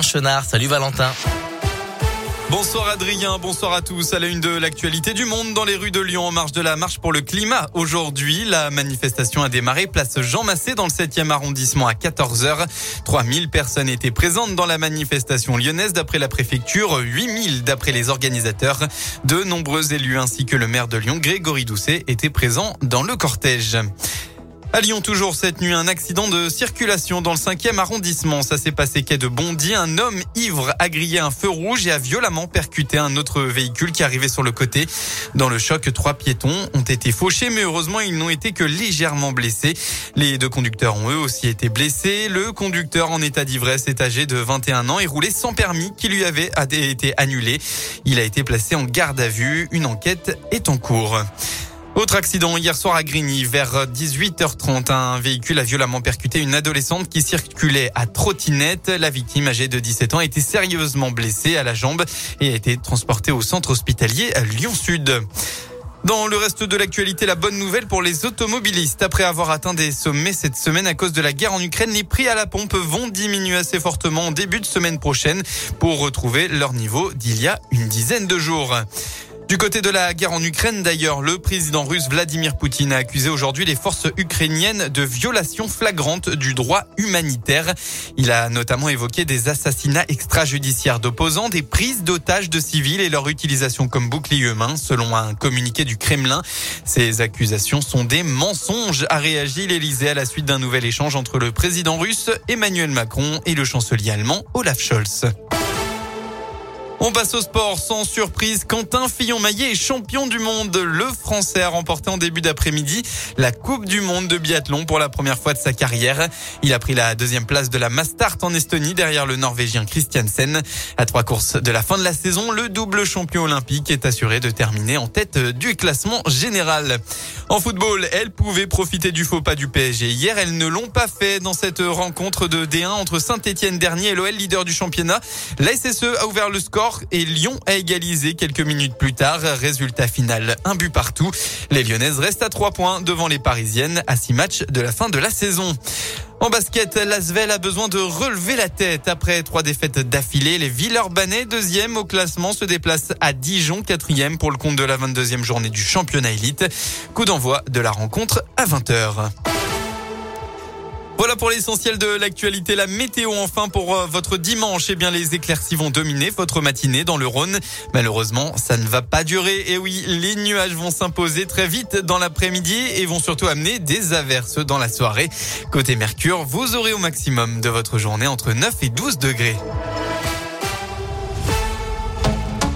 Chenard. Salut Valentin. Bonsoir Adrien, bonsoir à tous. À la une de l'actualité du monde dans les rues de Lyon en marge de la marche pour le climat. Aujourd'hui, la manifestation a démarré place Jean Massé dans le 7e arrondissement à 14h. 3000 personnes étaient présentes dans la manifestation lyonnaise d'après la préfecture, 8000 d'après les organisateurs. De nombreux élus ainsi que le maire de Lyon, Grégory Doucet, étaient présents dans le cortège. À Lyon, toujours cette nuit, un accident de circulation dans le 5e arrondissement. Ça s'est passé quai de Bondy. Un homme ivre a grillé un feu rouge et a violemment percuté un autre véhicule qui arrivait sur le côté. Dans le choc, trois piétons ont été fauchés, mais heureusement, ils n'ont été que légèrement blessés. Les deux conducteurs ont eux aussi été blessés. Le conducteur en état d'ivresse est âgé de 21 ans et roulait sans permis qui lui avait été annulé. Il a été placé en garde à vue. Une enquête est en cours. Autre accident hier soir à Grigny vers 18h30. Un véhicule a violemment percuté une adolescente qui circulait à trottinette. La victime âgée de 17 ans a été sérieusement blessée à la jambe et a été transportée au centre hospitalier à Lyon-Sud. Dans le reste de l'actualité, la bonne nouvelle pour les automobilistes. Après avoir atteint des sommets cette semaine à cause de la guerre en Ukraine, les prix à la pompe vont diminuer assez fortement en début de semaine prochaine pour retrouver leur niveau d'il y a une dizaine de jours. Du côté de la guerre en Ukraine, d'ailleurs, le président russe Vladimir Poutine a accusé aujourd'hui les forces ukrainiennes de violation flagrante du droit humanitaire. Il a notamment évoqué des assassinats extrajudiciaires d'opposants, des prises d'otages de civils et leur utilisation comme bouclier humain, selon un communiqué du Kremlin. Ces accusations sont des mensonges, a réagi l'Elysée à la suite d'un nouvel échange entre le président russe Emmanuel Macron et le chancelier allemand Olaf Scholz. On passe au sport sans surprise. Quentin Fillon-Maillet est champion du monde. Le Français a remporté en début d'après-midi la Coupe du monde de biathlon pour la première fois de sa carrière. Il a pris la deuxième place de la Mastart en Estonie derrière le Norvégien Christiansen. À trois courses de la fin de la saison, le double champion olympique est assuré de terminer en tête du classement général. En football, elle pouvait profiter du faux pas du PSG. Hier, elles ne l'ont pas fait dans cette rencontre de D1 entre Saint-Etienne dernier et l'OL leader du championnat. La SSE a ouvert le score et Lyon a égalisé quelques minutes plus tard. Résultat final, un but partout. Les Lyonnaises restent à trois points devant les Parisiennes à six matchs de la fin de la saison. En basket, l'Asvel a besoin de relever la tête. Après trois défaites d'affilée, les Villeurbanais, deuxième au classement, se déplacent à Dijon, quatrième pour le compte de la 22e journée du championnat élite. Coup d'envoi de la rencontre à 20h. Pour l'essentiel de l'actualité. La météo enfin pour euh, votre dimanche. Eh bien, les éclaircies vont dominer votre matinée dans le Rhône. Malheureusement, ça ne va pas durer. Et oui, les nuages vont s'imposer très vite dans l'après-midi et vont surtout amener des averses dans la soirée. Côté Mercure, vous aurez au maximum de votre journée entre 9 et 12 degrés.